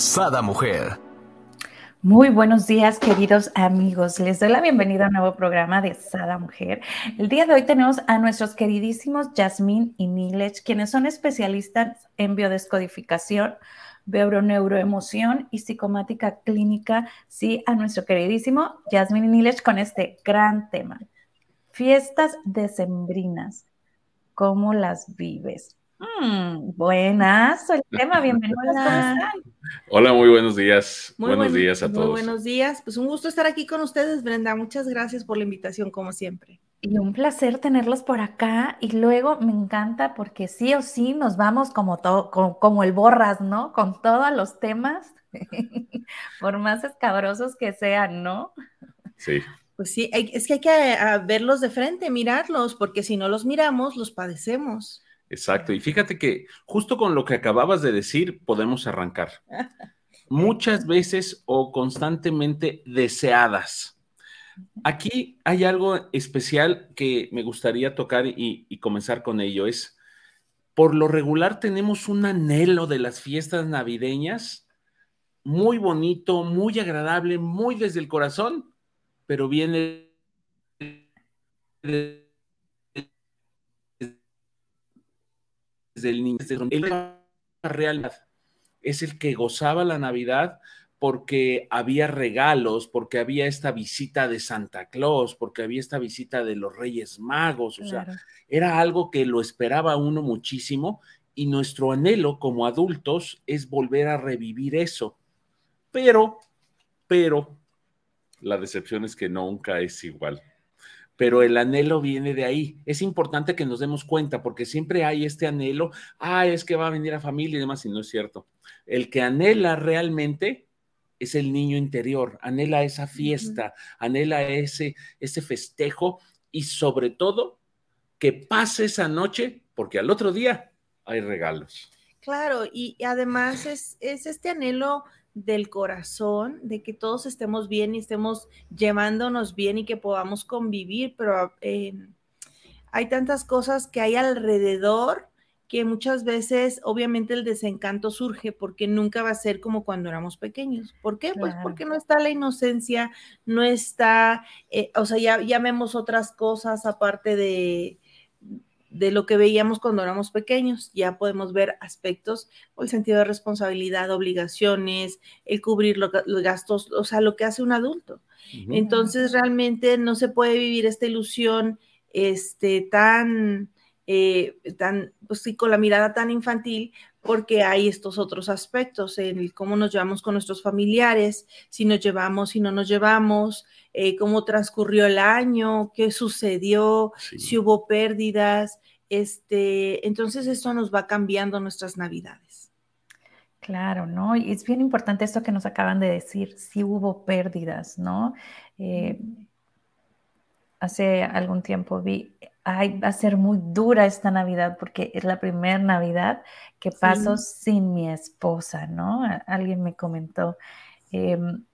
Sada Mujer. Muy buenos días, queridos amigos. Les doy la bienvenida a un nuevo programa de Sada Mujer. El día de hoy tenemos a nuestros queridísimos Yasmín y Nilech, quienes son especialistas en biodescodificación, neuroemoción y psicomática clínica. Sí, a nuestro queridísimo Yasmín y Nilech con este gran tema. Fiestas decembrinas. ¿Cómo las vives? Mm, buenas, el tema, bienvenidas. Hola, muy buenos días. buenos días a todos. Muy buenos días. Pues un gusto estar aquí con ustedes, Brenda. Muchas gracias por la invitación, como siempre. Y un placer tenerlos por acá. Y luego me encanta porque sí o sí nos vamos como, todo, como, el borras, ¿no? Con todos los temas, por más escabrosos que sean, ¿no? Sí. Pues sí, es que hay que verlos de frente, mirarlos, porque si no los miramos, los padecemos. Exacto. Y fíjate que justo con lo que acababas de decir, podemos arrancar. Muchas veces o constantemente deseadas. Aquí hay algo especial que me gustaría tocar y, comenzar con ello. Es, por lo regular tenemos un anhelo de las fiestas navideñas muy bonito, muy agradable, muy desde el corazón, pero viene de el niño, la realidad. Es el que gozaba la Navidad porque había regalos, porque había esta visita de Santa Claus, porque había esta visita de los Reyes Magos, o sea, era algo que lo esperaba uno muchísimo y nuestro anhelo como adultos es volver a revivir eso. Pero, pero, la decepción es que nunca es igual pero el anhelo viene de ahí. Es importante que nos demos cuenta porque siempre hay este anhelo, ah, es que va a venir a familia y demás, y no es cierto. El que anhela realmente es el niño interior, anhela esa fiesta, anhela ese, ese festejo y sobre todo que pase esa noche porque al otro día hay regalos. Claro, y además es, es este anhelo del corazón, de que todos estemos bien y estemos llevándonos bien y que podamos convivir, pero eh, hay tantas cosas que hay alrededor que muchas veces obviamente el desencanto surge porque nunca va a ser como cuando éramos pequeños. ¿Por qué? Pues porque no está la inocencia, no está, eh, o sea, ya, ya vemos otras cosas aparte de, de lo que veíamos cuando éramos pequeños. Ya podemos ver aspectos, el sentido de responsabilidad, obligaciones, el cubrir los gastos, o sea, lo que hace un adulto. Entonces, realmente no se puede vivir esta ilusión este, tan, eh, tan, pues sí, con la mirada tan infantil, porque hay estos otros aspectos, en cómo nos llevamos con nuestros familiares, si nos llevamos, si no nos llevamos, eh, cómo transcurrió el año, qué sucedió, si hubo pérdidas. Este, entonces esto nos va cambiando nuestras navidades. Claro, ¿no? Y es bien importante esto que nos acaban de decir, si hubo pérdidas, ¿no? Eh, hace algún tiempo vi, ay, va a ser muy dura esta Navidad porque es la primera Navidad que paso sin mi esposa, ¿no? Alguien me comentó. Em,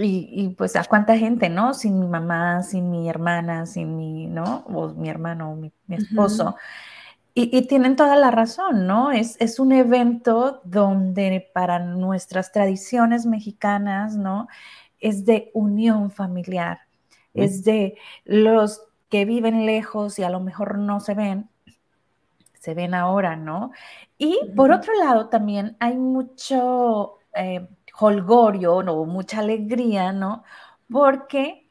y, pues a cuánta gente, ¿no? Sin mi mamá, sin mi hermana, sin mi, ¿no? O mi hermano, mi, mi esposo. y, tienen toda la razón, ¿no? Es, es un evento donde para nuestras tradiciones mexicanas, ¿no? Es de unión familiar, es de los que viven lejos y a lo mejor no se ven, se ven ahora, ¿no? Y por otro lado, también hay mucho... Eh, holgorio, ¿no? mucha alegría, ¿no? Porque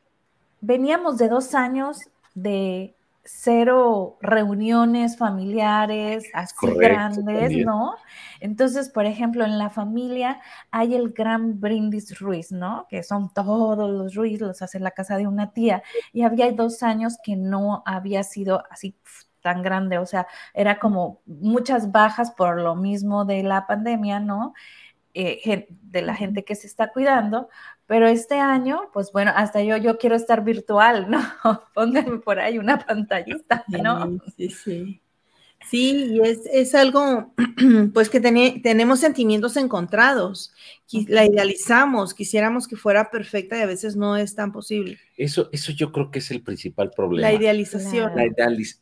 veníamos de dos años de cero reuniones familiares así grandes, ¿no? Entonces, por ejemplo, en la familia hay el gran brindis Ruiz, ¿no? Que son todos los Ruiz, los hace la casa de una tía. Y había dos años que no había sido así tan grande, o sea, era como muchas bajas por lo mismo de la pandemia, ¿no? eh, de la gente que se está cuidando, pero este año, pues bueno, hasta yo, yo quiero estar virtual, ¿no? Pónganme por ahí una pantallita, ¿no? Sí, sí. Sí, y es, es algo, pues que tenemos sentimientos encontrados, la idealizamos, quisiéramos que fuera perfecta y a veces no es tan posible. Eso, eso yo creo que es el principal problema. La idealización. La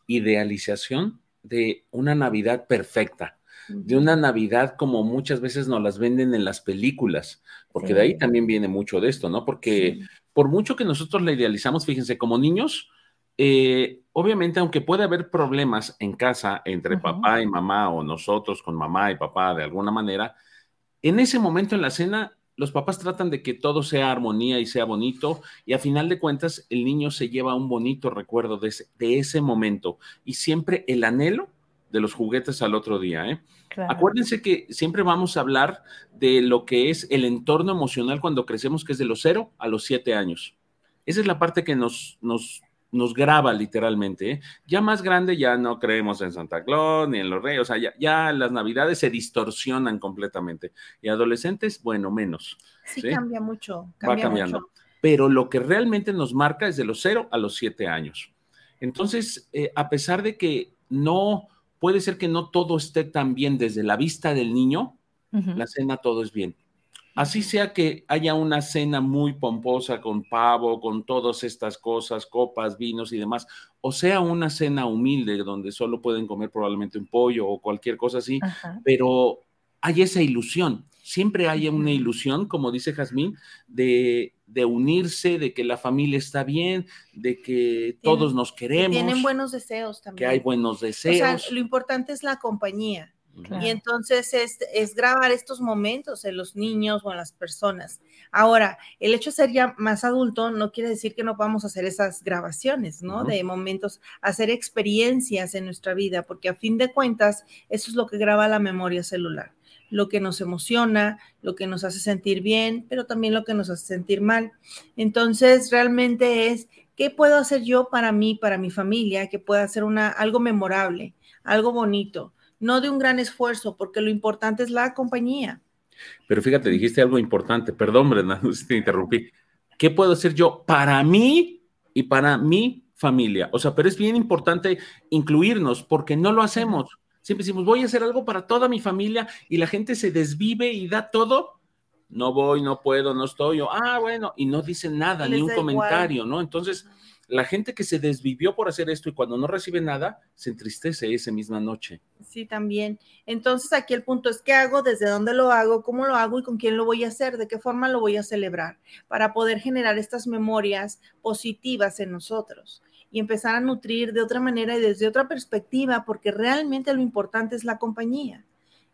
idealización de una Navidad perfecta, de una Navidad como muchas veces nos las venden en las películas, porque de ahí también viene mucho de esto, ¿no? Porque por mucho que nosotros la idealizamos, fíjense, como niños, eh, obviamente, aunque puede haber problemas en casa entre papá y mamá o nosotros con mamá y papá de alguna manera, en ese momento en la cena, los papás tratan de que todo sea armonía y sea bonito y a final de cuentas el niño se lleva un bonito recuerdo de ese, de ese momento y siempre el anhelo de los juguetes al otro día. ¿eh? Acuérdense que siempre vamos a hablar de lo que es el entorno emocional cuando crecemos, que es de los cero a los siete años. Esa es la parte que nos, nos nos graba literalmente. ¿eh? Ya más grande ya no creemos en Santa Claus ni en los reyes, o sea, ya, las navidades se distorsionan completamente. Y adolescentes, bueno, menos. Sí, cambia mucho. Va cambiando. Pero lo que realmente nos marca es de los cero a los siete años. Entonces, eh, a pesar de que no, puede ser que no todo esté tan bien desde la vista del niño, la cena todo es bien. Así sea que haya una cena muy pomposa con pavo, con todas estas cosas, copas, vinos y demás, o sea una cena humilde donde solo pueden comer probablemente un pollo o cualquier cosa así, pero hay esa ilusión, siempre hay una ilusión, como dice Jazmín, de, unirse, de que la familia está bien, de que todos nos queremos. Tienen buenos deseos también. Que hay buenos deseos. O sea, lo importante es la compañía. Y entonces es, es, grabar estos momentos en los niños o en las personas. Ahora, el hecho de ser ya más adulto no quiere decir que no podamos hacer esas grabaciones, ¿no? De momentos, hacer experiencias en nuestra vida, porque a fin de cuentas, eso es lo que graba la memoria celular. Lo que nos emociona, lo que nos hace sentir bien, pero también lo que nos hace sentir mal. Entonces, realmente es, ¿qué puedo hacer yo para mí, para mi familia, que pueda ser una, algo memorable, algo bonito? no de un gran esfuerzo, porque lo importante es la compañía. Pero fíjate, dijiste algo importante, perdón, Brenda, no te interrumpí. ¿Qué puedo hacer yo para mí y para mi familia? O sea, pero es bien importante incluirnos porque no lo hacemos. Siempre decimos, voy a hacer algo para toda mi familia y la gente se desvive y da todo. No voy, no puedo, no estoy. yo, ah, bueno, y no dicen nada, ni un comentario, ¿no? Entonces, la gente que se desvivió por hacer esto y cuando no recibe nada, se entristece esa misma noche. Sí, también. Entonces aquí el punto es qué hago, desde dónde lo hago, cómo lo hago y con quién lo voy a hacer, de qué forma lo voy a celebrar, para poder generar estas memorias positivas en nosotros y empezar a nutrir de otra manera y desde otra perspectiva, porque realmente lo importante es la compañía.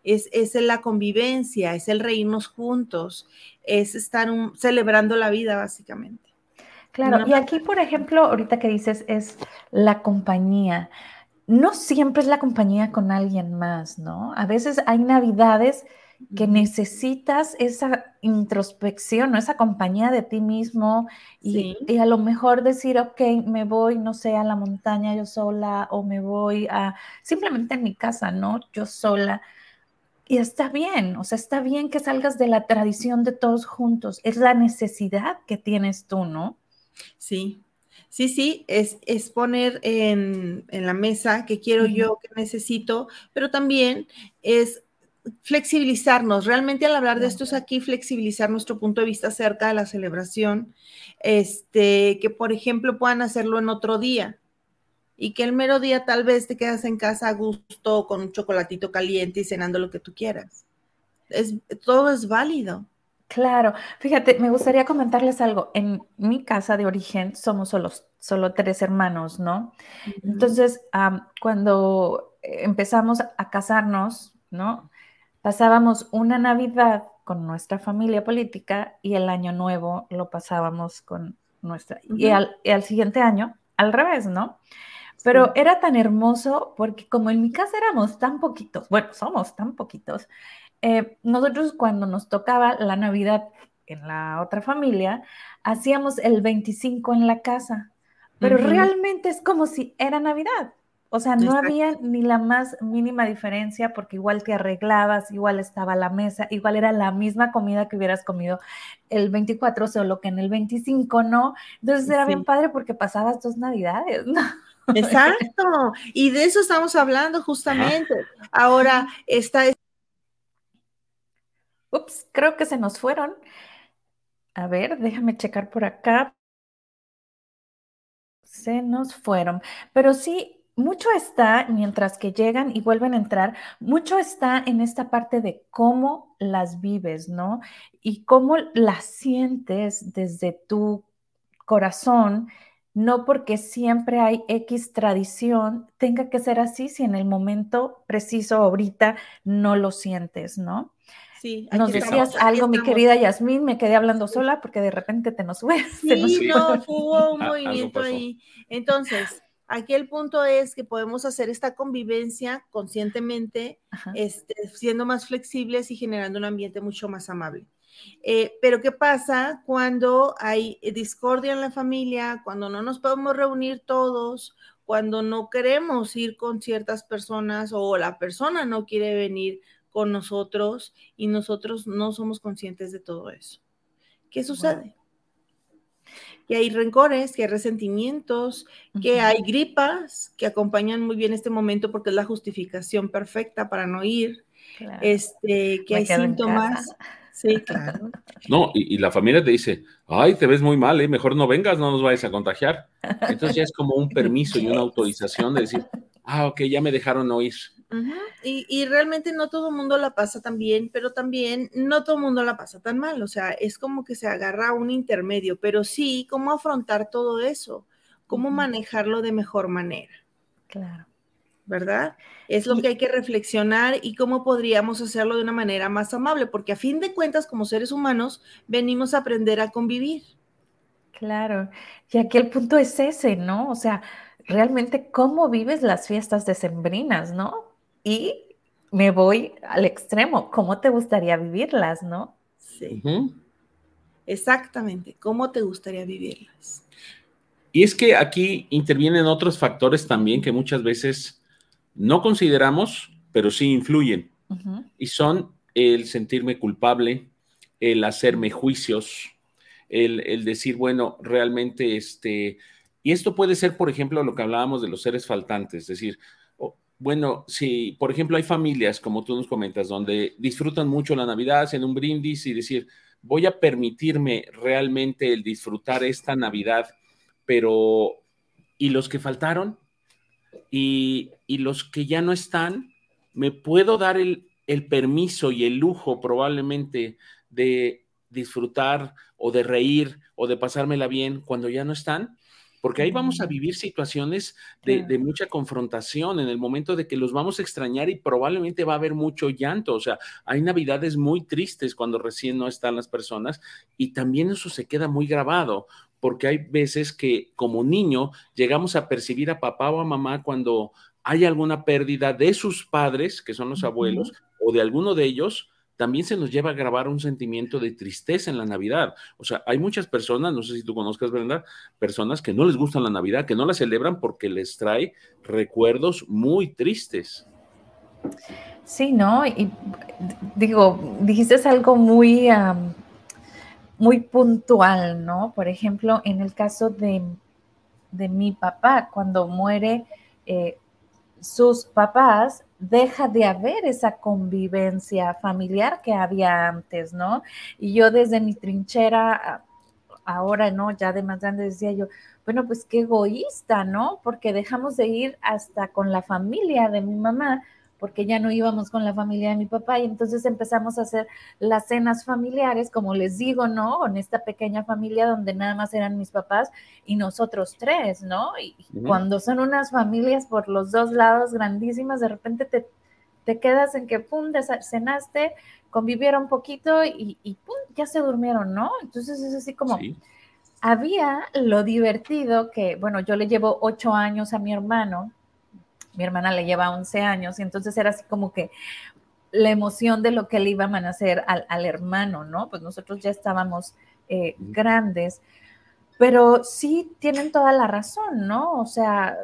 Es, es la convivencia, es el reírnos juntos, es estar celebrando la vida básicamente. Claro, y aquí, por ejemplo, ahorita que dices es la compañía. No siempre es la compañía con alguien más, ¿no? A veces hay navidades que necesitas esa introspección, ¿no? esa compañía de ti mismo y, y, a lo mejor decir, ok, me voy, no sé, a la montaña yo sola o me voy a simplemente en mi casa, ¿no? Yo sola. Y está bien, o sea, está bien que salgas de la tradición de todos juntos. Es la necesidad que tienes tú, ¿no? Sí, sí, sí, es, es poner en, la mesa qué quiero yo, qué necesito, pero también es flexibilizarnos. Realmente al hablar de esto es aquí flexibilizar nuestro punto de vista acerca de la celebración, este, que por ejemplo puedan hacerlo en otro día y que el mero día tal vez te quedas en casa a gusto con un chocolatito caliente y cenando lo que tú quieras. Es, todo es válido. Claro, fíjate, me gustaría comentarles algo. En mi casa de origen somos solo, solo tres hermanos, ¿no? Entonces, cuando empezamos a casarnos, ¿no? Pasábamos una Navidad con nuestra familia política y el año nuevo lo pasábamos con nuestra... y, al, y al siguiente año, al revés, ¿no? Pero era tan hermoso porque como en mi casa éramos tan poquitos, bueno, somos tan poquitos, eh, nosotros cuando nos tocaba la Navidad en la otra familia, hacíamos el 25 en la casa, pero realmente es como si era Navidad. O sea, no había ni la más mínima diferencia porque igual te arreglabas, igual estaba la mesa, igual era la misma comida que hubieras comido el 24, solo que en el 25 no. Entonces era bien padre porque pasabas dos navidades, ¿no? Exacto. Y de eso estamos hablando justamente. Ahora está... Ups, creo que se nos fueron. A ver, déjame checar por acá. Se nos fueron. Pero sí, mucho está, mientras que llegan y vuelven a entrar, mucho está en esta parte de cómo las vives, ¿no? Y cómo las sientes desde tu corazón, no porque siempre hay X tradición, tenga que ser así si en el momento preciso ahorita no lo sientes, ¿no? Sí, nos decías algo, mi querida Yasmín, me quedé hablando sola porque de repente te nos fue. Sí, no, hubo un movimiento ahí. Entonces, Aquí el punto es que podemos hacer esta convivencia conscientemente, este, siendo más flexibles y generando un ambiente mucho más amable. Eh, pero ¿qué pasa cuando hay discordia en la familia, cuando no nos podemos reunir todos, cuando no queremos ir con ciertas personas o la persona no quiere venir con nosotros y nosotros no somos conscientes de todo eso? ¿Qué sucede? Que hay rencores, que hay resentimientos, que hay gripas que acompañan muy bien este momento porque es la justificación perfecta para no ir, este, que hay síntomas. Sí, claro. No, y, la familia te dice, ay, te ves muy mal, ¿eh? mejor no vengas, no nos vayas a contagiar. Entonces ya es como un permiso y una autorización de decir, ah, ok, ya me dejaron no ir y, realmente no todo el mundo la pasa tan bien, pero también no todo el mundo la pasa tan mal. O sea, es como que se agarra un intermedio, pero sí, cómo afrontar todo eso, cómo manejarlo de mejor manera. Claro. ¿Verdad? Es lo que hay que reflexionar y cómo podríamos hacerlo de una manera más amable, porque a fin de cuentas, como seres humanos, venimos a aprender a convivir. Claro. Y aquí el punto es ese, ¿no? O sea, realmente cómo vives las fiestas decembrinas, ¿no? Y me voy al extremo. ¿Cómo te gustaría vivirlas, no? Sí. Exactamente. ¿Cómo te gustaría vivirlas? Y es que aquí intervienen otros factores también que muchas veces no consideramos, pero sí influyen. Y son el sentirme culpable, el hacerme juicios, el, el, decir, bueno, realmente este... Y esto puede ser, por ejemplo, lo que hablábamos de los seres faltantes, es decir, bueno, si, por ejemplo, hay familias, como tú nos comentas, donde disfrutan mucho la Navidad, hacen un brindis y decir, voy a permitirme realmente el disfrutar esta Navidad, pero ¿y los que faltaron? ¿Y, los que ya no están? ¿Me puedo dar el, el permiso y el lujo probablemente de disfrutar o de reír o de pasármela bien cuando ya no están? Porque ahí vamos a vivir situaciones de, mucha confrontación en el momento de que los vamos a extrañar y probablemente va a haber mucho llanto. O sea, hay navidades muy tristes cuando recién no están las personas y también eso se queda muy grabado, porque hay veces que como niño llegamos a percibir a papá o a mamá cuando hay alguna pérdida de sus padres, que son los abuelos, o de alguno de ellos, también se nos lleva a grabar un sentimiento de tristeza en la Navidad. O sea, hay muchas personas, no sé si tú conozcas, Brenda, personas que no les gustan la Navidad, que no la celebran porque les trae recuerdos muy tristes. Sí, ¿no? Y digo, dijiste algo muy, muy puntual, ¿no? Por ejemplo, en el caso de, mi papá, cuando muere eh, sus papás, deja de haber esa convivencia familiar que había antes, ¿no? Y yo desde mi trinchera, ahora, ¿no? Ya de más grande decía yo, bueno, pues qué egoísta, ¿no? Porque dejamos de ir hasta con la familia de mi mamá porque ya no íbamos con la familia de mi papá y entonces empezamos a hacer las cenas familiares, como les digo, ¿no? Con esta pequeña familia donde nada más eran mis papás y nosotros tres, ¿no? Y cuando son unas familias por los dos lados grandísimas, de repente te, te quedas en que, pum, cenaste, convivieron un poquito y, pum, ya se durmieron, ¿no? Entonces es así como... Había lo divertido que, bueno, yo le llevo ocho años a mi hermano, mi hermana le lleva 11 años y entonces era así como que la emoción de lo que le iban a hacer al, hermano, ¿no? Pues nosotros ya estábamos eh, grandes, pero sí tienen toda la razón, ¿no? O sea,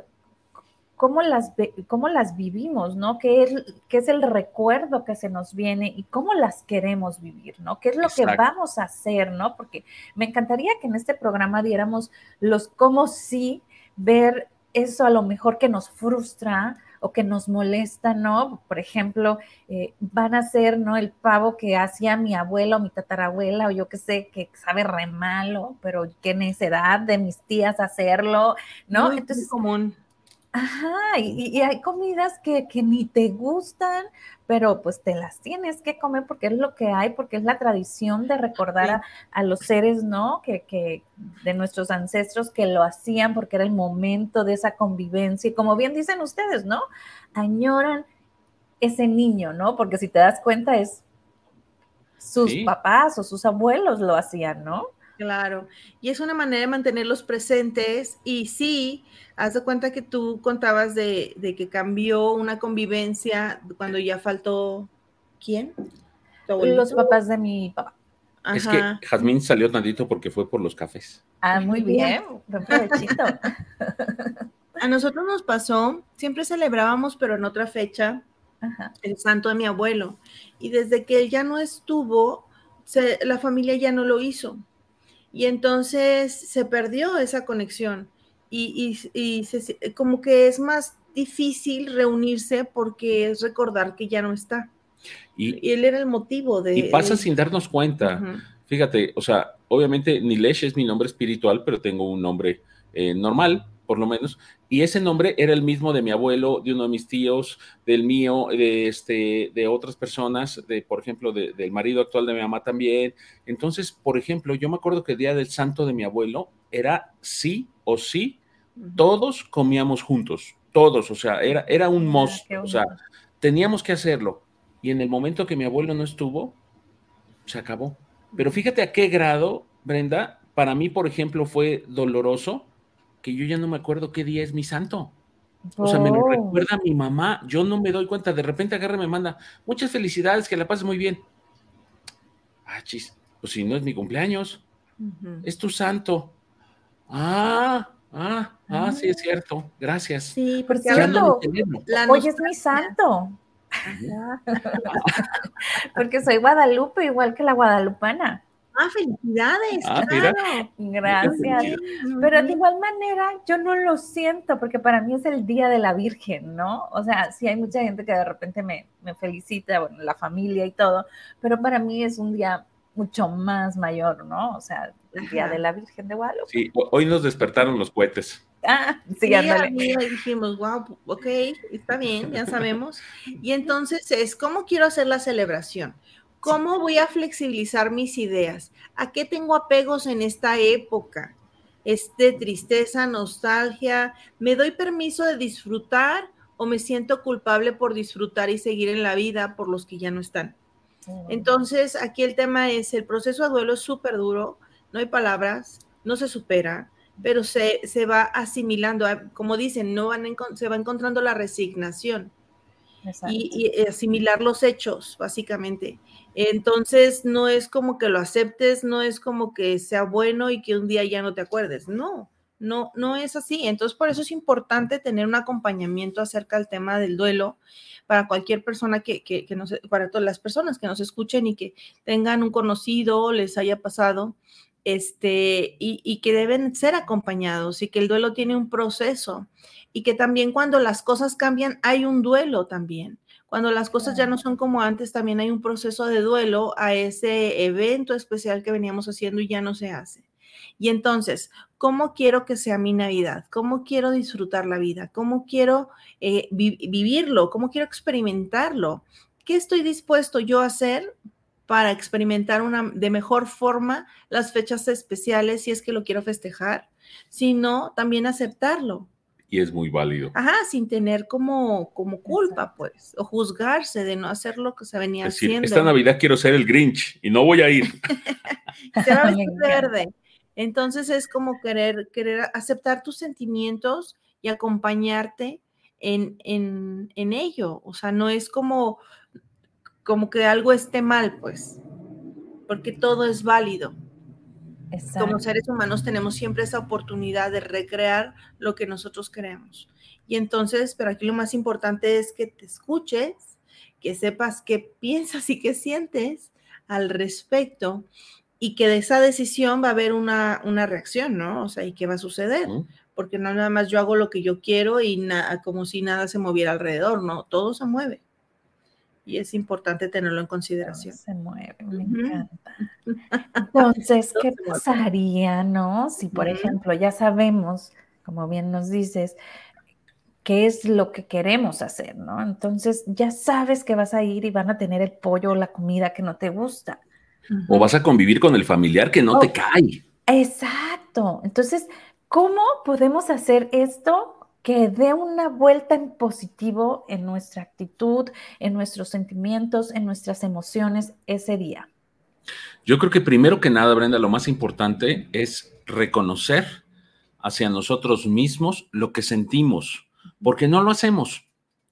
cómo las, cómo las vivimos, ¿no? ¿Qué es, ¿Qué es el recuerdo que se nos viene y cómo las queremos vivir, ¿no? ¿Qué es lo que vamos a hacer, ¿no? Porque me encantaría que en este programa diéramos los cómo sí ver eso a lo mejor que nos frustra o que nos molesta, ¿no? Por ejemplo, eh, van a ser, ¿no? El pavo que hacía mi abuela o mi tatarabuela o yo que sé, que sabe re malo, pero qué necesidad de mis tías hacerlo, ¿no? Entonces, común Ajá, y, hay comidas que, ni te gustan, pero pues te las tienes que comer porque es lo que hay, porque es la tradición de recordar a, los seres, ¿no? Que, que, de nuestros ancestros que lo hacían porque era el momento de esa convivencia. Y como bien dicen ustedes, ¿no? Añoran ese niño, ¿no? Porque si te das cuenta es sus papás o sus abuelos lo hacían, ¿no? Claro, y es una manera de mantenerlos presentes y sí, haz de cuenta que tú contabas de, que cambió una convivencia cuando ya faltó, ¿quién? Los papás de mi papá. Es que Jazmín salió tantito porque fue por los cafés. Ah, muy bien, provechito. A nosotros nos pasó, siempre celebrábamos, pero en otra fecha, el santo de mi abuelo. Y desde que él ya no estuvo, la familia ya no lo hizo. Y entonces se perdió esa conexión y, como que es más difícil reunirse porque es recordar que ya no está. Y, él era el motivo de... Y pasa sin darnos cuenta. Fíjate, o sea, obviamente Nilesh es mi nombre espiritual, pero tengo un nombre eh, normal, por lo menos, y ese nombre era el mismo de mi abuelo, de uno de mis tíos, del mío, de, este, de otras personas, de, por ejemplo, del marido actual de mi mamá también. Entonces, por ejemplo, yo me acuerdo que el día del santo de mi abuelo era sí o sí, todos comíamos juntos, todos, o sea, era, era un ah, must, o sea, teníamos que hacerlo. Y en el momento que mi abuelo no estuvo, se acabó. Pero fíjate a qué grado, Brenda, para mí, por ejemplo, fue doloroso que yo ya no me acuerdo qué día es mi santo. O sea, me lo oh. recuerda mi mamá, yo no me doy cuenta, de repente agarra y me manda, muchas felicidades, que la pases muy bien. Ah, chis, pues si no es mi cumpleaños, es tu santo. Ah, ah, ah, sí es cierto, gracias. Sí, porque hoy es mi santo. porque soy Guadalupe, igual que la guadalupana. Ah, felicidades. Ah, claro. Gracias. Pero de igual manera, yo no lo siento porque para mí es el Día de la Virgen, ¿no? O sea, sí hay mucha gente que de repente me, me felicita, bueno, la familia y todo, pero para mí es un día mucho más mayor, ¿no? O sea, el Día de la Virgen de Guadalupe. Sí, hoy nos despertaron los cohetes. Ah, sí, sí dijimos, wow, ok, está bien, ya sabemos. Y entonces es, ¿cómo quiero hacer la celebración? ¿Cómo voy a flexibilizar mis ideas? ¿A qué tengo apegos en esta época? Este tristeza, nostalgia, ¿me doy permiso de disfrutar o me siento culpable por disfrutar y seguir en la vida por los que ya no están? Entonces, aquí el tema es, el proceso de duelo es súper duro, no hay palabras, no se supera, pero se, va asimilando, como dicen, no van se va encontrando la resignación y, y, asimilar los hechos, básicamente. Entonces, no es como que lo aceptes, no es como que sea bueno y que un día ya no te acuerdes, no. No, no es así. Entonces, por eso es importante tener un acompañamiento acerca del tema del duelo para cualquier persona que, nos, para todas las personas que nos escuchen y que tengan un conocido, les haya pasado, este, y, que deben ser acompañados y que el duelo tiene un proceso y que también cuando las cosas cambian hay un duelo también. Cuando las cosas ya no son como antes, también hay un proceso de duelo a ese evento especial que veníamos haciendo y ya no se hace. Y entonces, ¿cómo quiero que sea mi Navidad? ¿Cómo quiero disfrutar la vida? ¿Cómo quiero eh, vivirlo? ¿Cómo quiero experimentarlo? ¿Qué estoy dispuesto yo a hacer para experimentar una, de mejor forma las fechas especiales si es que lo quiero festejar, sino también aceptarlo. Y es muy válido. Ajá, sin tener como, como culpa, pues, o juzgarse de no hacer lo que se venía haciendo. Esta Navidad quiero ser el Grinch y no voy a ir. Será verde. Entonces es como querer, querer aceptar tus sentimientos y acompañarte en, en, en ello. O sea, no es como como que algo esté mal, pues, porque todo es válido. Como seres humanos tenemos siempre esa oportunidad de recrear lo que nosotros creemos. Y entonces, pero aquí lo más importante es que te escuches, que sepas qué piensas y qué sientes al respecto y que de esa decisión va a haber una, reacción, ¿no? O sea, ¿y qué va a suceder? Porque no nada más yo hago lo que yo quiero y como si nada se moviera alrededor, ¿no? Todo se mueve. Y es importante tenerlo en consideración. se mueve, me encanta. Entonces, ¿qué pasaría, no? Si, por ejemplo, ya sabemos, como bien nos dices, qué es lo que queremos hacer, ¿no? Entonces ya sabes que vas a ir y van a tener el pollo o la comida que no te gusta. O vas a convivir con el familiar que no te cae. Exacto. Entonces, ¿cómo podemos hacer esto que dé una vuelta en positivo en nuestra actitud, en nuestros sentimientos, en nuestras emociones ese día? Yo creo que primero que nada, Brenda, lo más importante es reconocer hacia nosotros mismos lo que sentimos porque no lo hacemos,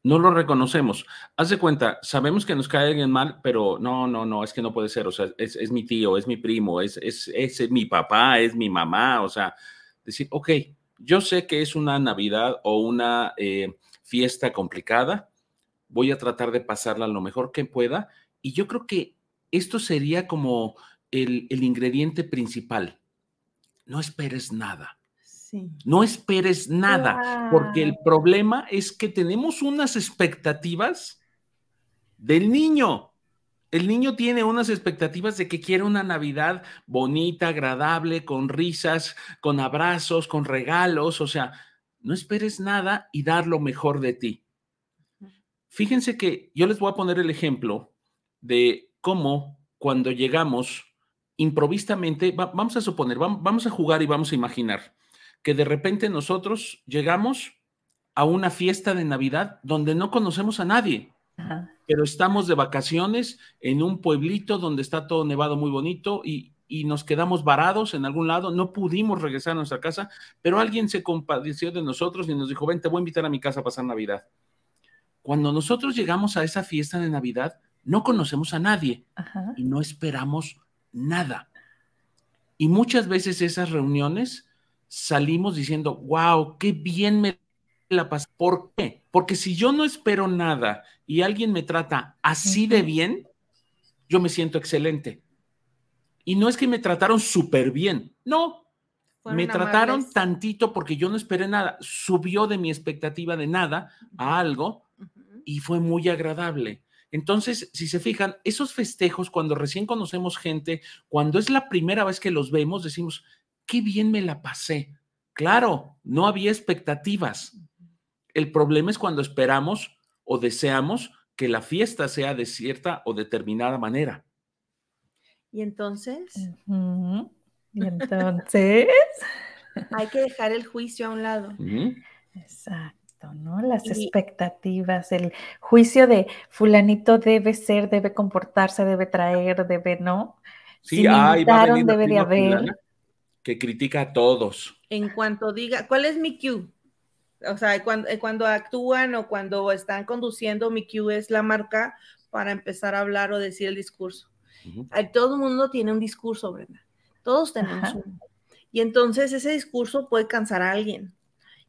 no lo reconocemos. Haz de cuenta, sabemos que nos cae alguien mal, pero no, no, no, es que no puede ser, o sea, es, mi tío, es mi primo, es, es, es, mi papá, es mi mamá, o sea, decir, ok, yo sé que es una Navidad o una eh, fiesta complicada, voy a tratar de pasarla lo mejor que pueda, y yo creo que esto sería como el, el ingrediente principal. No esperes nada. No esperes nada, porque el problema es que tenemos unas expectativas del niño. El niño tiene unas expectativas de que quiere una Navidad bonita, agradable, con risas, con abrazos, con regalos. O sea, no esperes nada y dar lo mejor de ti. Fíjense que yo les voy a poner el ejemplo de cómo cuando llegamos improvistamente, vamos a suponer, vamos a jugar y vamos a imaginar que de repente nosotros llegamos a una fiesta de Navidad donde no conocemos a nadie, pero estamos de vacaciones en un pueblito donde está todo nevado muy bonito y, nos quedamos varados en algún lado, no pudimos regresar a nuestra casa, pero alguien se compadeció de nosotros y nos dijo, ven, te voy a invitar a mi casa a pasar Navidad. Cuando nosotros llegamos a esa fiesta de Navidad, no conocemos a nadie y no esperamos nada. Y muchas veces esas reuniones salimos diciendo, wow, qué bien me la pasé. ¿Por qué? Porque si yo no espero nada y alguien me trata así de bien, yo me siento excelente. Y no es que me trataron súper bien, no. me trataron tantito porque yo no esperé nada. Subió de mi expectativa de nada a algo y fue muy agradable. Entonces, si se fijan, esos festejos, cuando recién conocemos gente, cuando es la primera vez que los vemos, decimos, qué bien me la pasé. Claro, no había expectativas. El problema es cuando esperamos o deseamos que la fiesta sea de cierta o determinada manera. ¿Y entonces? ¿Y entonces? Hay que dejar el juicio a un lado. Exacto, ¿no? Las expectativas, el juicio de fulanito debe ser, debe comportarse, debe traer, debe no. Sí, si va debe de haber que critica a todos. En cuanto diga, ¿cuál es mi cue? O sea, cuando, eh, cuando actúan o cuando están conduciendo, mi cue es la marca para empezar a hablar o decir el discurso. Todo el mundo tiene un discurso, Brenda. Todos tenemos uno. Y entonces ese discurso puede cansar a alguien.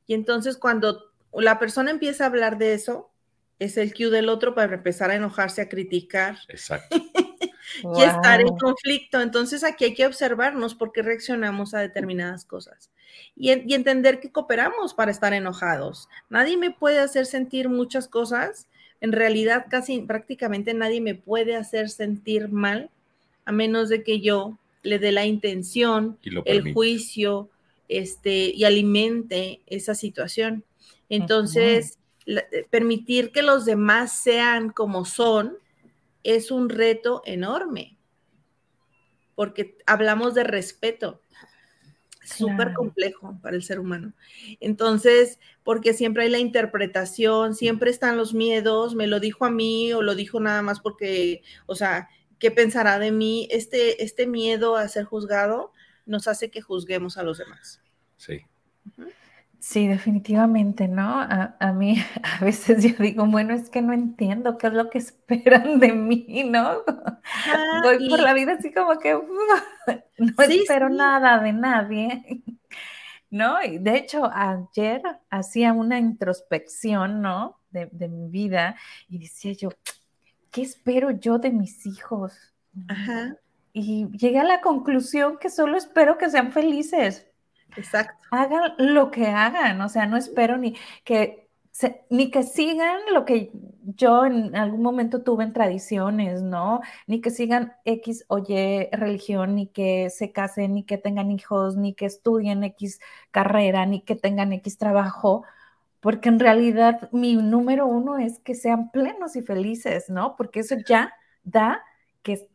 Y entonces cuando la persona empieza a hablar de eso, es el cue del otro para empezar a enojarse, a criticar. Exacto. Y estar en conflicto. Entonces aquí hay que observarnos por qué reaccionamos a determinadas cosas y, entender que cooperamos para estar enojados. Nadie me puede hacer sentir muchas cosas. En realidad, casi prácticamente nadie me puede hacer sentir mal a menos de que yo le dé la intención, el juicio, este, y alimente esa situación. Entonces, eh, permitir que los demás sean como son es un reto enorme, porque hablamos de respeto, súper complejo para el ser humano. Entonces, porque siempre hay la interpretación, siempre están los miedos, me lo dijo a mí o lo dijo nada más porque, o sea, ¿qué pensará de mí? Este, este miedo a ser juzgado nos hace que juzguemos a los demás. Sí. Sí, definitivamente, ¿no? A, mí a veces yo digo, bueno, es que no entiendo qué es lo que esperan de mí, ¿no? Voy por la vida así como que no espero nada de nadie, ¿no? Y de hecho, ayer hacía una introspección, ¿no? De, de mi vida y decía yo, ¿qué espero yo de mis hijos? Ajá. Y llegué a la conclusión que solo espero que sean felices. Exacto. Hagan lo que hagan, o sea, no espero ni que ni que sigan lo que yo en algún momento tuve en tradiciones, ¿no? Ni que sigan X o Y religión, ni que se casen, ni que tengan hijos, ni que estudien X carrera, ni que tengan X trabajo, porque en realidad mi número uno es que sean plenos y felices, ¿no? Porque eso ya da que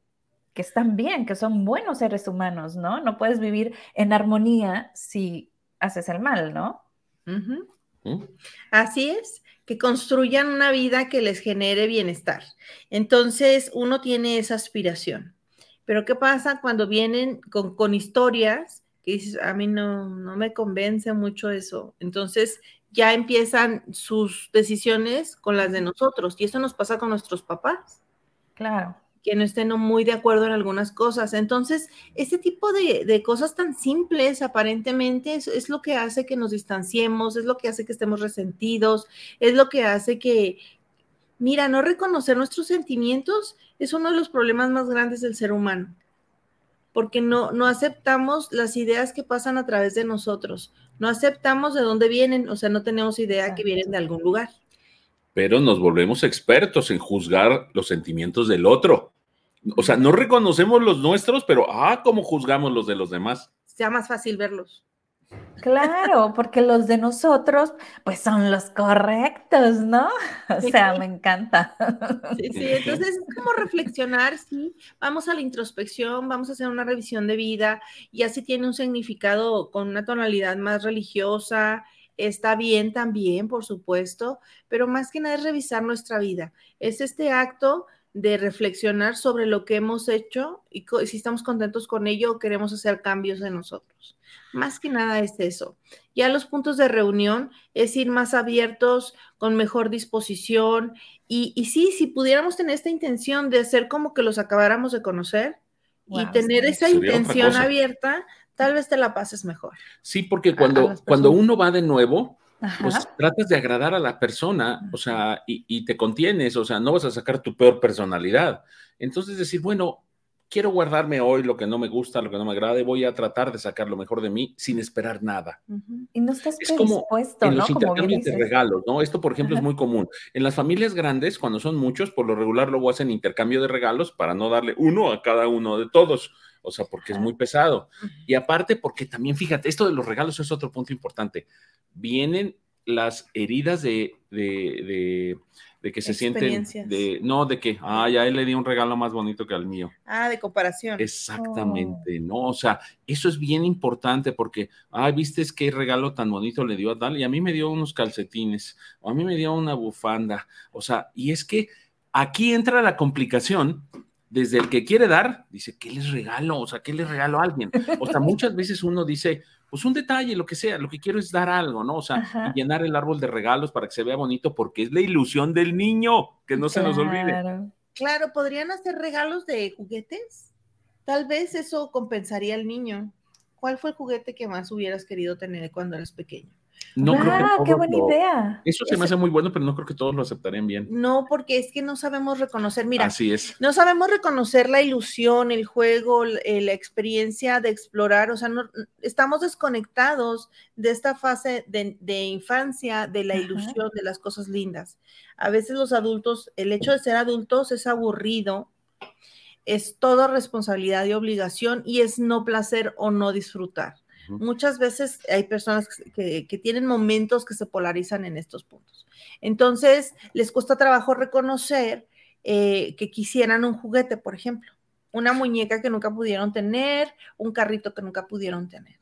que están bien, que son buenos seres humanos, ¿no? No puedes vivir en armonía si haces el mal, ¿no? Así es, que construyan una vida que les genere bienestar. Entonces, uno tiene esa aspiración. Pero ¿qué pasa cuando vienen con, historias que dices, a mí no, no me convence mucho eso? Entonces, ya empiezan sus decisiones con las de nosotros. Y eso nos pasa con nuestros papás. Claro que no estén muy de acuerdo en algunas cosas. Entonces, este tipo de, cosas tan simples aparentemente es, lo que hace que nos distanciemos, es lo que hace que estemos resentidos, es lo que hace que, mira, no reconocer nuestros sentimientos es uno de los problemas más grandes del ser humano, porque no, no aceptamos las ideas que pasan a través de nosotros, no aceptamos de dónde vienen, o sea, no tenemos idea que vienen de algún lugar pero nos volvemos expertos en juzgar los sentimientos del otro. O sea, no reconocemos los nuestros, pero ah, cómo juzgamos los de los demás. Sea más fácil verlos. Claro, porque los de nosotros, pues son los correctos, ¿no? O sea, me encanta. Sí, sí, entonces es como reflexionar, sí, vamos a la introspección, vamos a hacer una revisión de vida, y así tiene un significado con una tonalidad más religiosa, está bien también, por supuesto, pero más que nada es revisar nuestra vida. Es este acto de reflexionar sobre lo que hemos hecho y si estamos contentos con ello o queremos hacer cambios en nosotros. Más que nada es eso. Ya los puntos de reunión es ir más abiertos, con mejor disposición y, y sí, si pudiéramos tener esta intención de hacer como que los acabáramos de conocer y tener esa intención abierta, tal vez te la pases mejor. Sí, porque cuando, cuando uno va de nuevo, pues tratas de agradar a la persona, o sea, y, te contienes, o sea, no vas a sacar tu peor personalidad. Entonces decir, bueno, quiero guardarme hoy lo que no me gusta, lo que no me agrade, voy a tratar de sacar lo mejor de mí sin esperar nada. Y no estás es como en los intercambios de regalos, ¿no? Esto, por ejemplo, es muy común. En las familias grandes, cuando son muchos, por lo regular luego hacen intercambio de regalos para no darle uno a cada uno de todos o sea, porque es muy pesado. Y aparte, porque también, fíjate, esto de los regalos es otro punto importante. Vienen las heridas de, de, de, que se sienten, de, no, de que, ay, a él le di un regalo más bonito que al mío. Ah, de comparación. Exactamente, oh. no, o sea, eso es bien importante porque, ay, viste qué regalo tan bonito le dio a tal, y a mí me dio unos calcetines, o a mí me dio una bufanda, o sea, y es que aquí entra la complicación desde el que quiere dar, dice, ¿qué les regalo? O sea, ¿qué les regalo a alguien? O sea, muchas veces uno dice, pues un detalle, lo que sea, lo que quiero es dar algo, ¿no? O sea, llenar el árbol de regalos para que se vea bonito, porque es la ilusión del niño, que no se nos olvide. Claro, podrían hacer regalos de juguetes. Tal vez eso compensaría al niño. ¿Cuál fue el juguete que más hubieras querido tener cuando eras pequeño? No creo que qué buena idea. Eso se me hace muy bueno, pero no creo que todos lo aceptarían bien. No, porque es que no sabemos reconocer, mira, Así es. no sabemos reconocer la ilusión, el juego, eh, la experiencia de explorar, o sea, no, estamos desconectados de esta fase de, infancia, de la ilusión, de las cosas lindas. A veces los adultos, el hecho de ser adultos es aburrido, es toda responsabilidad y obligación y es no placer o no disfrutar. Muchas veces hay personas que, tienen momentos que se polarizan en estos puntos. Entonces, les cuesta trabajo reconocer eh, que quisieran un juguete, por ejemplo, una muñeca que nunca pudieron tener, un carrito que nunca pudieron tener,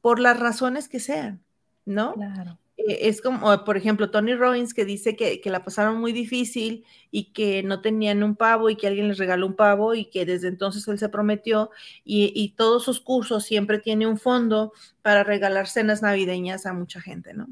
por las razones que sean, ¿no? Claro. Es como, por ejemplo, Tony Robbins que dice que, la pasaron muy difícil y que no tenían un pavo y que alguien les regaló un pavo y que desde entonces él se prometió y, y todos sus cursos siempre tiene un fondo para regalar cenas navideñas a mucha gente, ¿no?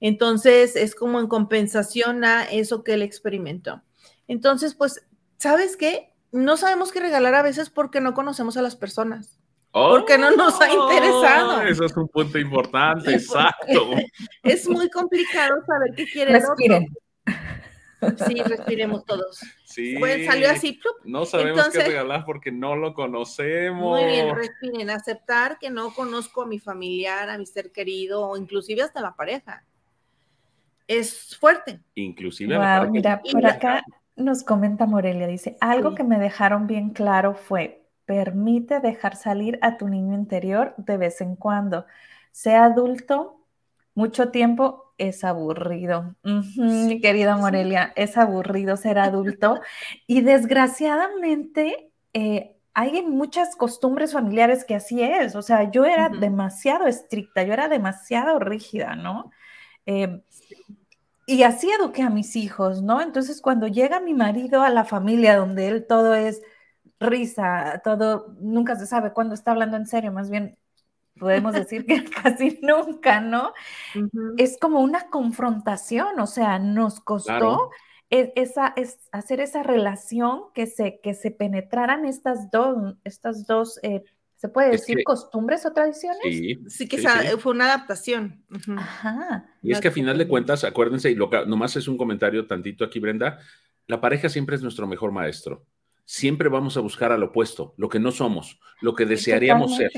Entonces es como en compensación a eso que él experimentó. Entonces, pues, ¿sabes qué? No sabemos qué regalar a veces porque no conocemos a las personas porque no nos ha interesado. Oh, eso es un punto importante, exacto. Es muy complicado saber qué quiere Respiren. Sí, respiremos todos. Sí. Pues salió así. No sabemos qué regalar porque no lo conocemos. Muy bien, respiren. Aceptar que no conozco a mi familiar, a mi ser querido o inclusive hasta la pareja. Es fuerte. Inclusive wow, Mira, por acá nos comenta Morelia, dice, algo que me dejaron bien claro fue, permite dejar salir a tu niño interior de vez en cuando. Sea adulto, mucho tiempo es aburrido. mi querida Morelia, es aburrido ser adulto. y desgraciadamente, eh, hay muchas costumbres familiares que así es. O sea, yo era demasiado estricta, yo era demasiado rígida, ¿no? Eh, y así eduqué a mis hijos, ¿no? Entonces, cuando llega mi marido a la familia donde él todo es risa, todo, nunca se sabe cuándo está hablando en serio, más bien podemos decir que casi nunca, ¿no? Es como una confrontación, o sea, nos costó e, esa, es, hacer esa relación que se, que se penetraran estas dos, estas dos, eh, ¿se puede decir costumbres o tradiciones? Sí, sí que fue una adaptación. Ajá. Y es que a final de cuentas, acuérdense, y lo nomás es un comentario tantito aquí, Brenda, la pareja siempre es nuestro mejor maestro siempre vamos a buscar al opuesto, lo que no somos, lo que desearíamos ser.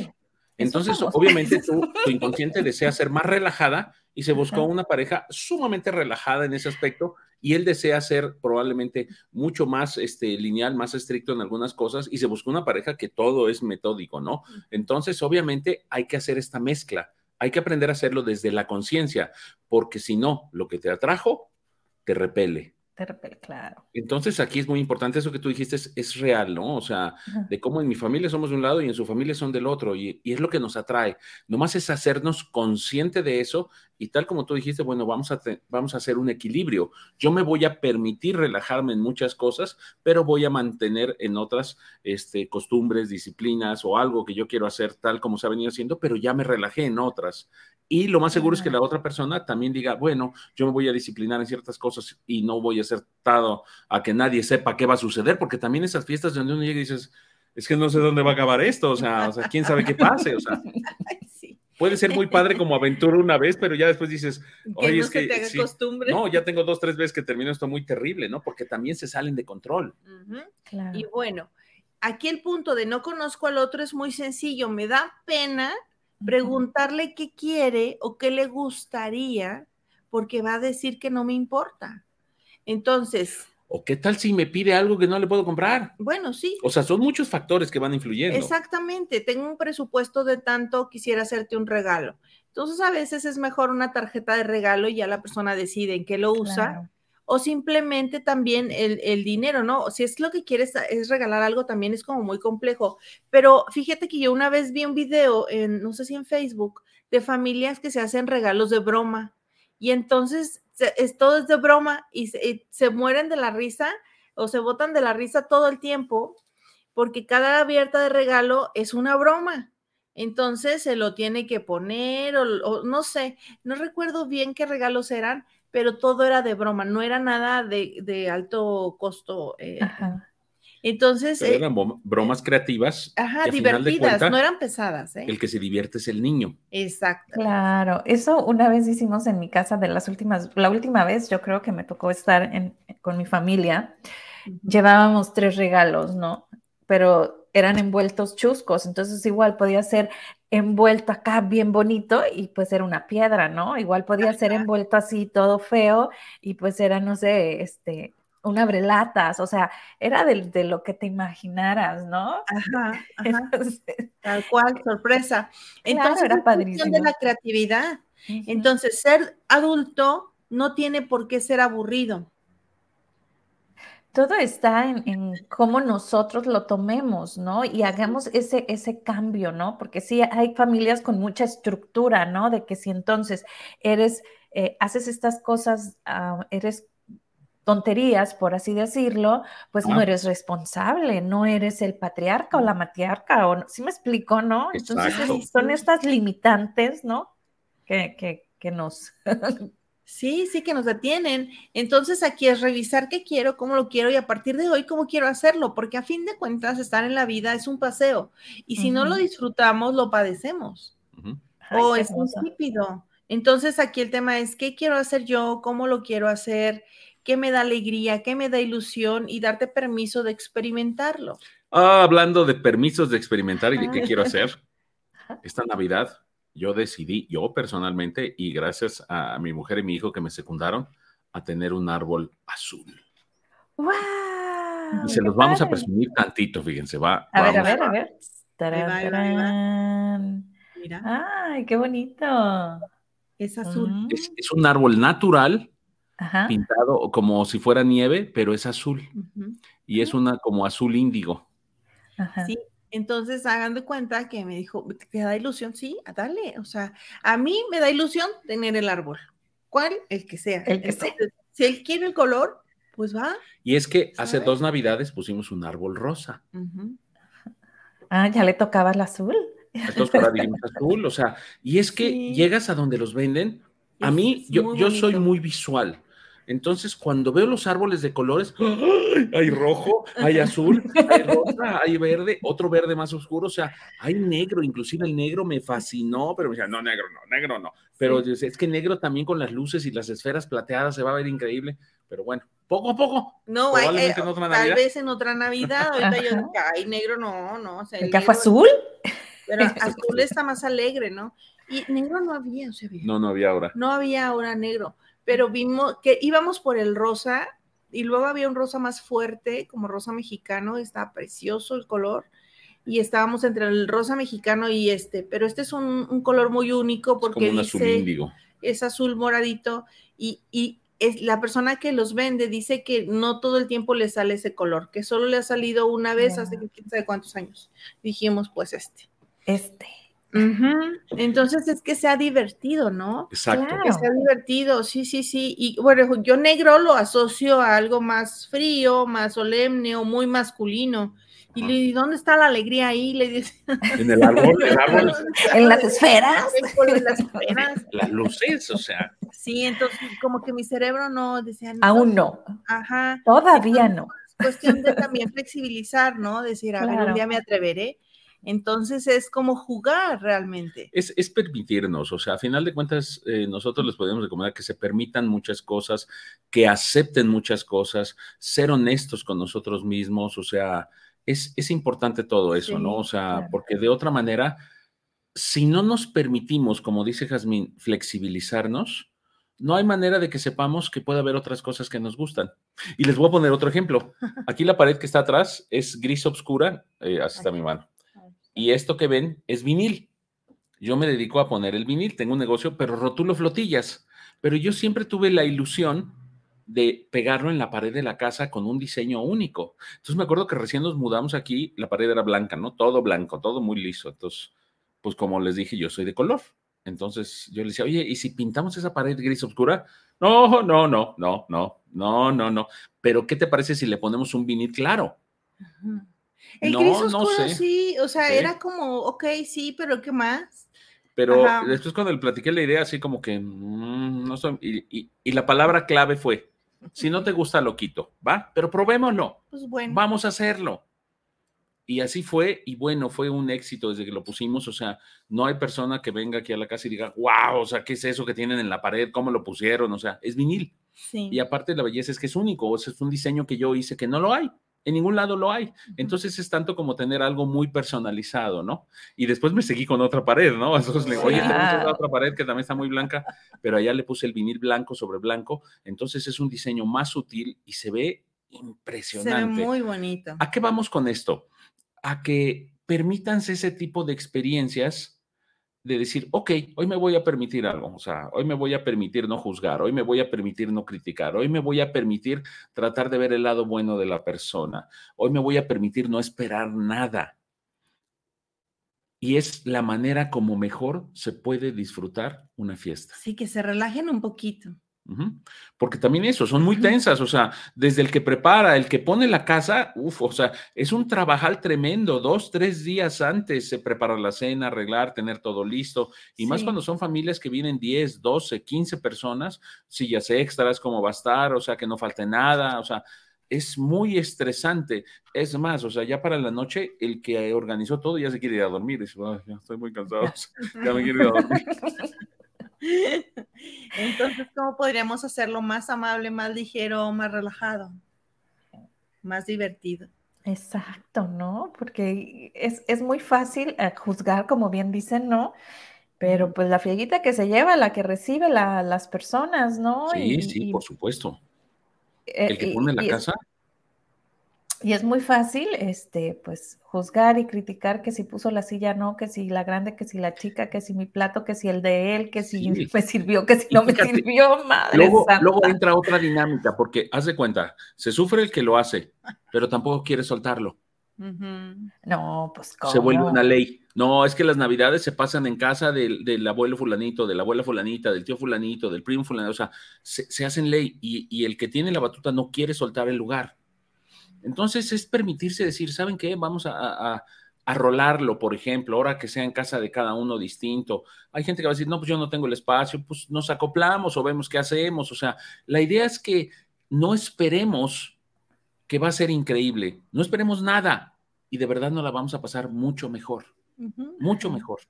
Entonces, obviamente, tu inconsciente desea ser más relajada y se buscó una pareja sumamente relajada en ese aspecto y él desea ser probablemente mucho más este, lineal, más estricto en algunas cosas y se buscó una pareja que todo es metódico, ¿no? Entonces, obviamente, hay que hacer esta mezcla. Hay que aprender a hacerlo desde la conciencia, porque si no, lo que te atrajo te repele claro. Entonces aquí es muy importante eso que tú dijiste, es, real, ¿no? O sea, de cómo en mi familia somos de un lado y en su familia son del otro, y, y, es lo que nos atrae. Nomás es hacernos consciente de eso y tal como tú dijiste, bueno, vamos a, vamos a hacer un equilibrio. Yo me voy a permitir relajarme en muchas cosas, pero voy a mantener en otras este, costumbres, disciplinas o algo que yo quiero hacer tal como se ha venido haciendo, pero ya me relajé en otras. Y lo más seguro es que la otra persona también diga, bueno, yo me voy a disciplinar en ciertas cosas y no voy a ser dado a que nadie sepa qué va a suceder, porque también esas fiestas donde uno llega y dices, es que no sé dónde va a acabar esto, o sea, o sea quién sabe qué pase, o sea. Puede ser muy padre como aventura una vez, pero ya después dices, oye, es que. no, ya tengo dos, tres veces que termino esto muy terrible, ¿no? Porque también se salen de control. Y bueno, aquí el punto de no conozco al otro es muy sencillo. Me da pena preguntarle qué quiere o qué le gustaría, porque va a decir que no me importa. Entonces, ¿O qué tal si me pide algo que no le puedo comprar? Bueno, sí. O sea, son muchos factores que van influyendo. Exactamente. Tengo un presupuesto de tanto, quisiera hacerte un regalo. Entonces, a veces es mejor una tarjeta de regalo y ya la persona decide en qué lo usa. O simplemente también el, dinero, ¿no? Si es lo que quieres es regalar algo, también es como muy complejo. Pero fíjate que yo una vez vi un video, en, no sé si en Facebook, de familias que se hacen regalos de broma. Y entonces es, todo es de broma y se, mueren de la risa o se botan de la risa todo el tiempo porque cada abierta de regalo es una broma. Entonces se lo tiene que poner o, no sé, no recuerdo bien qué regalos eran, pero todo era de broma, no era nada de, alto costo. Eh, entonces. Eh, eran bromas creativas. Ajá, divertidas, no eran pesadas. ¿eh? El que se divierte es el niño. Exacto. Claro, eso una vez hicimos en mi casa de las últimas, la última vez yo creo que me tocó estar con mi familia. Llevábamos tres regalos, ¿no? Pero eran envueltos chuscos, entonces igual podía ser envuelto acá bien bonito y pues era una piedra, ¿no? Igual podía ser envuelto así todo feo y pues era, no sé, este, un abrelatas, o sea, era de, lo que te imaginaras, ¿no? Ajá, tal cual, sorpresa. Entonces, era padrísimo. de la creatividad. Entonces, ser adulto no tiene por qué ser aburrido. Todo está en, cómo nosotros lo tomemos, ¿no? Y hagamos ese, ese cambio, ¿no? Porque sí, hay familias con mucha estructura, ¿no? De que si entonces eres eh, haces estas cosas, ah, eres tonterías, por así decirlo, pues no eres responsable, no eres el patriarca o la matriarca, o ¿sí me explico, no? Entonces son estas limitantes, ¿no? Que, que, que nos... Sí, sí, que nos detienen. Entonces aquí es revisar qué quiero, cómo lo quiero y a partir de hoy cómo quiero hacerlo, porque a fin de cuentas estar en la vida es un paseo. Y si no lo disfrutamos, lo padecemos. o es insípido. Entonces aquí el tema es qué quiero hacer yo, cómo lo quiero hacer, qué me da alegría, qué me da ilusión y darte permiso de experimentarlo. Ah, hablando de permisos de experimentar y de qué quiero hacer, esta Navidad yo decidí, yo personalmente, y gracias a mi mujer y mi hijo que me secundaron, a tener un árbol azul. ¡Wow! Y se los vamos a presumir tantito, fíjense, va. A ver, a ver, a ver. Mira. ¡Ay, qué bonito! Es azul. Es, un árbol natural, pintado como si fuera nieve, pero es azul. Y es una como azul índigo. Sí, entonces, hagan de cuenta que me dijo, ¿te da ilusión? Sí, dale. O sea, a mí me da ilusión tener el árbol. ¿Cuál? El que sea. El que sea. Si él quiere el color, pues va. Y es que hace dos navidades pusimos un árbol rosa. Ah, ya le tocaba el azul. Entonces dijimos azul, o sea, y es que llegas a donde los venden. A mí, yo, yo soy muy visual. Entonces, cuando veo los árboles de colores, hay rojo, hay azul, hay rosa, hay verde, otro verde más oscuro, o sea, hay negro, inclusive el negro me fascinó, pero me decían, no, negro no, negro no. Pero es que negro también con las luces y las esferas plateadas se va a ver increíble, pero bueno, poco a poco. No, hay, tal vez en otra Navidad, ahorita yo digo, ay, negro no, no. O sea, ¿El, fue azul? Pero azul está más alegre, ¿no? Y negro no había, o sea, No, no había ahora. No había ahora negro pero vimos que íbamos por el rosa y luego había un rosa más fuerte, como rosa mexicano, está precioso el color, y estábamos entre el rosa mexicano y este, pero este es un, color muy único porque es azul índigo. Es azul moradito y, es, la persona que los vende dice que no todo el tiempo le sale ese color, que solo le ha salido una vez hace quién sabe cuántos años. Dijimos, pues este. Este. Entonces es que sea divertido, ¿no? Exacto. Que sea divertido, sí, sí, sí. Y bueno, yo negro lo asocio a algo más frío, más solemne o muy masculino. Y le digo, ¿dónde está la alegría ahí? Le dice, en el árbol, el árbol. en las esferas. En las esferas. Las luces, o sea. Sí, entonces como que mi cerebro no decía. Aún no. Ajá. Todavía no. cuestión de también flexibilizar, ¿no? Decir, a ver, un día me atreveré entonces es como jugar realmente. Es, permitirnos, o sea, a final de cuentas, eh, nosotros les podemos recomendar que se permitan muchas cosas, que acepten muchas cosas, ser honestos con nosotros mismos, o sea, es, es importante todo eso, ¿no? O sea, porque de otra manera, si no nos permitimos, como dice Jazmín, flexibilizarnos, no hay manera de que sepamos que puede haber otras cosas que nos gustan. Y les voy a poner otro ejemplo. Aquí la pared que está atrás es gris oscura, eh, así está mi mano y esto que ven es vinil. Yo me dedico a poner el vinil, tengo un negocio, pero rotulo flotillas. Pero yo siempre tuve la ilusión de pegarlo en la pared de la casa con un diseño único. Entonces me acuerdo que recién nos mudamos aquí, la pared era blanca, ¿no? Todo blanco, todo muy liso. Entonces, pues como les dije, yo soy de color. Entonces yo le decía, oye, ¿y si pintamos esa pared gris oscura? No, no, no, no, no, no, no, no. Pero ¿qué te parece si le ponemos un vinil claro? El gris oscuro sí, o sea, era como, ok, sí, pero ¿qué más? Pero después cuando le platiqué la idea, así como que, mm, no sé, y, y, la palabra clave fue, si no te gusta, lo quito, ¿va? Pero probémoslo. Pues bueno. Vamos a hacerlo. Y así fue, y bueno, fue un éxito desde que lo pusimos, o sea, no hay persona que venga aquí a la casa y diga, wow, o sea, ¿qué es eso que tienen en la pared? ¿Cómo lo pusieron? O sea, es vinil. Sí. Y aparte la belleza es que es único, o sea, es un diseño que yo hice que no lo hay. En ningún lado lo hay. Entonces es tanto como tener algo muy personalizado, ¿no? Y después me seguí con otra pared, ¿no? Entonces le oye, tenemos otra pared que también está muy blanca, pero allá le puse el vinil blanco sobre blanco. Entonces es un diseño más sutil y se ve impresionante. Se ve muy bonito. ¿A qué vamos con esto? A que permítanse ese tipo de experiencias de decir, ok, hoy me voy a permitir algo, o sea, hoy me voy a permitir no juzgar, hoy me voy a permitir no criticar, hoy me voy a permitir tratar de ver el lado bueno de la persona, hoy me voy a permitir no esperar nada. y es la manera como mejor se puede disfrutar una fiesta. Sí, que se relajen un poquito. Porque también eso, son muy tensas, o sea, desde el que prepara, el que pone la casa, uff, o sea, es un trabajal tremendo, dos, tres días antes se prepara la cena, arreglar, tener todo listo, y más cuando son familias que vienen 10, 12, 15 personas, sillas extras, cómo va a estar, o sea, que no falte nada, o sea, es muy estresante. Es más, o sea, ya para la noche, el que organizó todo ya se quiere ir a dormir. Dice, ya estoy muy cansado, ya me quiero ir a dormir. Entonces, ¿cómo podríamos hacerlo más amable, más ligero, más relajado, más divertido? Exacto, ¿no? Porque es, muy fácil eh, juzgar, como bien dicen, ¿no? Pero pues la fieguita que se lleva, la que recibe las personas, ¿no? Sí, sí, por supuesto. El que eh, pone la casa. Y es muy fácil, este, pues, juzgar y criticar que si puso la silla no, que si la grande, que si la chica, que si mi plato, que si el de él, que si me sirvió, que si no me sirvió, madre luego, luego entra otra dinámica, porque haz de cuenta, se sufre el que lo hace, pero tampoco quiere soltarlo. No, pues ¿cómo? Se vuelve una ley. No, es que las navidades se pasan en casa del, abuelo fulanito, de la abuela fulanita, del tío fulanito, del primo fulanito, o sea, se, hacen ley y, el que tiene la batuta no quiere soltar el lugar. Entonces es permitirse decir, ¿saben qué? Vamos a, a, rolarlo, por ejemplo, ahora que sea en casa de cada uno distinto. Hay gente que va a decir, no, pues yo no tengo el espacio, pues nos acoplamos o vemos qué hacemos. O sea, la idea es que no esperemos que va a ser increíble. No esperemos nada y de verdad nos la vamos a pasar mucho mejor, mucho mejor.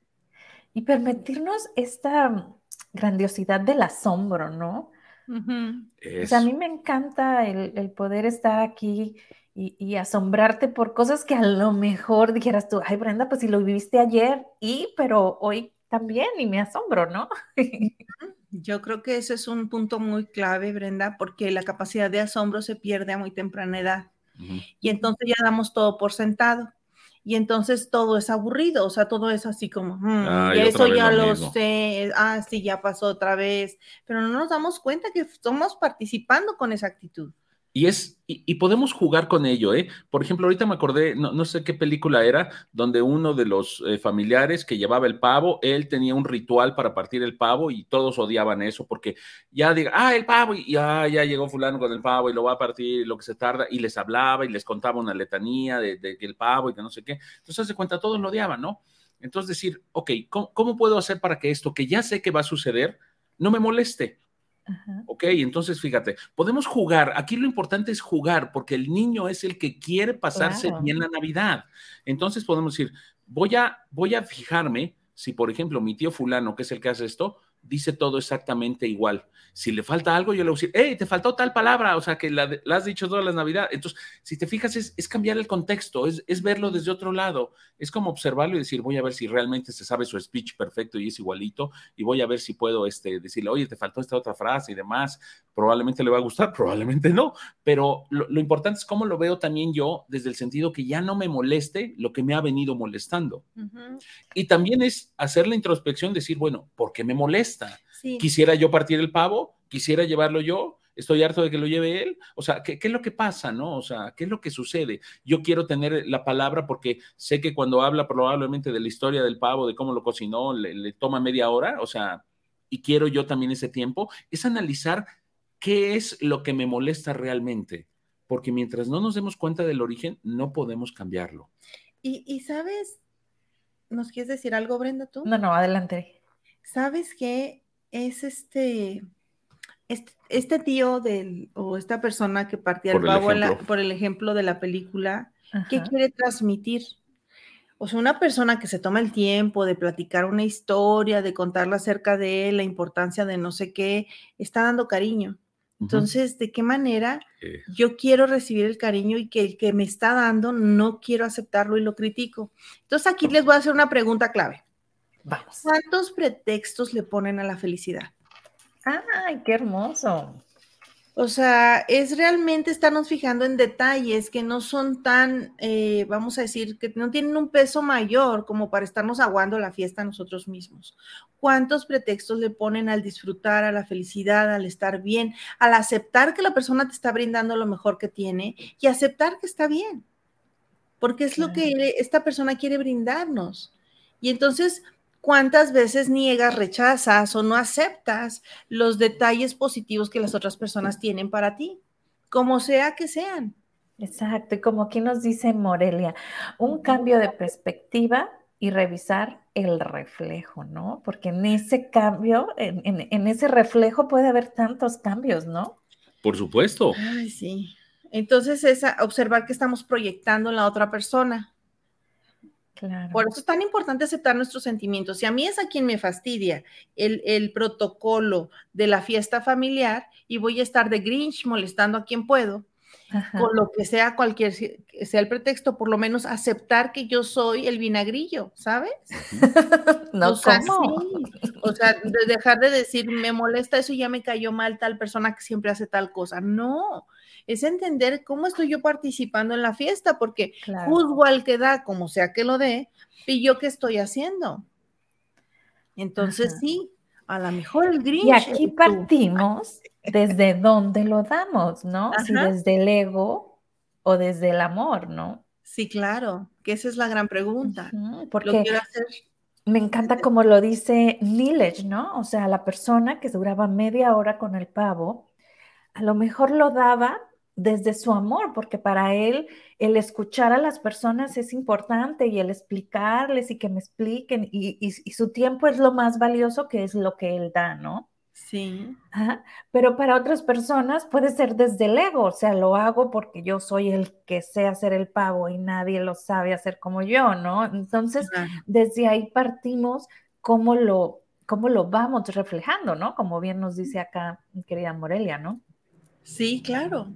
Y permitirnos esta grandiosidad del asombro, ¿no? O sea, a mí me encanta el, poder estar aquí y, asombrarte por cosas que a lo mejor dijeras tú, ay Brenda, pues si lo viviste ayer y, pero hoy también y me asombro, ¿no? Yo creo que ese es un punto muy clave, Brenda, porque la capacidad de asombro se pierde a muy temprana edad. Y entonces ya damos todo por sentado. Y entonces todo es aburrido, o sea, todo es así como, mm, eso ya lo, sé, ah, sí, ya pasó otra vez, pero no nos damos cuenta que estamos participando con esa actitud. Y es, y, podemos jugar con ello, ¿eh? Por ejemplo, ahorita me acordé, no, sé qué película era, donde uno de los eh, familiares que llevaba el pavo, él tenía un ritual para partir el pavo y todos odiaban eso, porque ya diga, ah, el pavo, y ya, ya llegó fulano con el pavo y lo va a partir, lo que se tarda, y les hablaba y les contaba una letanía de, de, el pavo y que no sé qué. Entonces, de cuenta, todos lo odiaban, ¿no? Entonces decir, ok, ¿cómo puedo hacer para que esto que ya sé que va a suceder no me moleste? Ok, entonces fíjate, podemos jugar. Aquí lo importante es jugar, porque el niño es el que quiere pasarse bien la Navidad. Entonces podemos decir, voy a, voy a fijarme si, por ejemplo, mi tío fulano, que es el que hace esto, dice todo exactamente igual. Si le falta algo, yo le voy a decir, hey, te faltó tal palabra, o sea, que la, has dicho todas las navidades. Entonces, si te fijas, es, cambiar el contexto, es, es, verlo desde otro lado, es como observarlo y decir, voy a ver si realmente se sabe su speech perfecto y es igualito, y voy a ver si puedo este, decirle, oye, te faltó esta otra frase y demás. Probablemente le va a gustar, probablemente no, pero lo, lo importante es cómo lo veo también yo desde el sentido que ya no me moleste lo que me ha venido molestando. Y también es hacer la introspección, decir, bueno, ¿por qué me molesta? Quisiera yo partir el pavo, quisiera llevarlo yo, estoy harto de que lo lleve él. O sea, ¿qué, es lo que pasa, no? O sea, ¿qué es lo que sucede? Yo quiero tener la palabra porque sé que cuando habla probablemente de la historia del pavo, de cómo lo cocinó, le, toma media hora, o sea, y quiero yo también ese tiempo, es analizar qué es lo que me molesta realmente, porque mientras no nos demos cuenta del origen, no podemos cambiarlo. Y, y sabes, ¿nos quieres decir algo, Brenda, tú? No, no, adelante. ¿Sabes qué? Es este, este, tío del, o esta persona que partía el pavo por el ejemplo de la película, ¿qué quiere transmitir? O sea, una persona que se toma el tiempo de platicar una historia, de contarla acerca de él, la importancia de no sé qué, está dando cariño. Entonces, ¿de qué manera yo quiero recibir el cariño y que el que me está dando no quiero aceptarlo y lo critico? Entonces, aquí les voy a hacer una pregunta clave. ¿Cuántos pretextos le ponen a la felicidad? ¡Ay, qué hermoso! O sea, es realmente estarnos fijando en detalles que no son tan, eh, vamos a decir, que no tienen un peso mayor como para estarnos aguando la fiesta nosotros mismos. ¿Cuántos pretextos le ponen al disfrutar, a la felicidad, al estar bien, al aceptar que la persona te está brindando lo mejor que tiene y aceptar que está bien? Porque es lo que esta persona quiere brindarnos Y entonces, ¿cuántas veces niegas, rechazas o no aceptas los detalles positivos que las otras personas tienen para ti? Como sea que sean. Exacto, y como aquí nos dice Morelia, un cambio de perspectiva y revisar el reflejo, ¿no? Porque en ese cambio, en, ese reflejo puede haber tantos cambios, ¿no? Por supuesto. Ay, sí. Entonces es observar que estamos proyectando en la otra persona. Claro. Por eso es tan importante aceptar nuestros sentimientos. Si a mí es a quien me fastidia el, el protocolo de la fiesta familiar y voy a estar de Grinch molestando a quien puedo, con lo que sea cualquier sea el pretexto, por lo menos aceptar que yo soy el vinagrillo, ¿sabes? no, o sea, O sea, de dejar de decir, me molesta eso y ya me cayó mal tal persona que siempre hace tal cosa. No, es entender cómo estoy yo participando en la fiesta, porque juzgo al que da, como sea que lo dé, y yo qué estoy haciendo. Entonces, sí, a lo mejor el Grinch. Y aquí partimos desde dónde lo damos, ¿no? Si desde el ego o desde el amor, ¿no? Sí, claro, que esa es la gran pregunta. porque me encanta como lo dice Nilech, ¿no? O sea, la persona que duraba media hora con el pavo, a lo mejor lo daba desde su amor, porque para él el escuchar a las personas es importante y el explicarles y que me expliquen y, su tiempo es lo más valioso que es lo que él da, ¿no? Sí. Pero para otras personas puede ser desde el ego, o sea, lo hago porque yo soy el que sé hacer el pavo y nadie lo sabe hacer como yo, ¿no? Entonces, desde ahí partimos cómo lo, cómo lo vamos reflejando, ¿no? Como bien nos dice acá mi querida Morelia, ¿no? Sí, claro.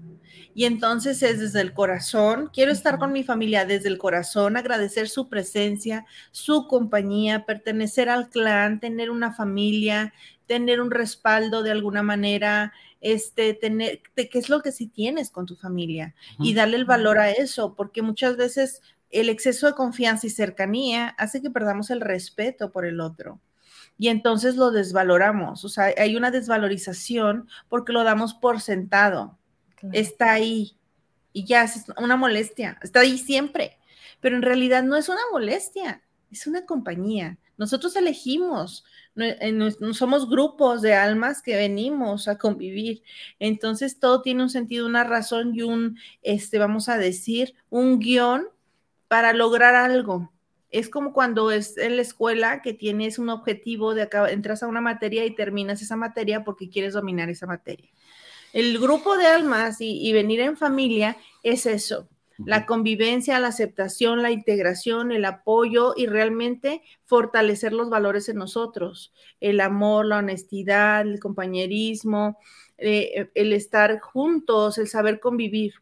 Y entonces es desde el corazón, quiero estar con mi familia desde el corazón, agradecer su presencia, su compañía, pertenecer al clan, tener una familia, tener un respaldo de alguna manera, este, tener, ¿qué es lo que sí tienes con tu familia? Y darle el valor a eso, porque muchas veces el exceso de confianza y cercanía hace que perdamos el respeto por el otro y entonces lo desvaloramos. O sea, hay una desvalorización porque lo damos por sentado está ahí y ya es una molestia, está ahí siempre, pero en realidad no es una molestia, es una compañía. Nosotros elegimos, no, somos grupos de almas que venimos a convivir. Entonces todo tiene un sentido, una razón y un, este, vamos a decir, un guion para lograr algo. Es como cuando es en la escuela que tienes un objetivo de acá, entras a una materia y terminas esa materia porque quieres dominar esa materia. El grupo de almas y, venir en familia es eso, la convivencia, la aceptación, la integración, el apoyo y realmente fortalecer los valores en nosotros, el amor, la honestidad, el compañerismo, eh, el estar juntos, el saber convivir,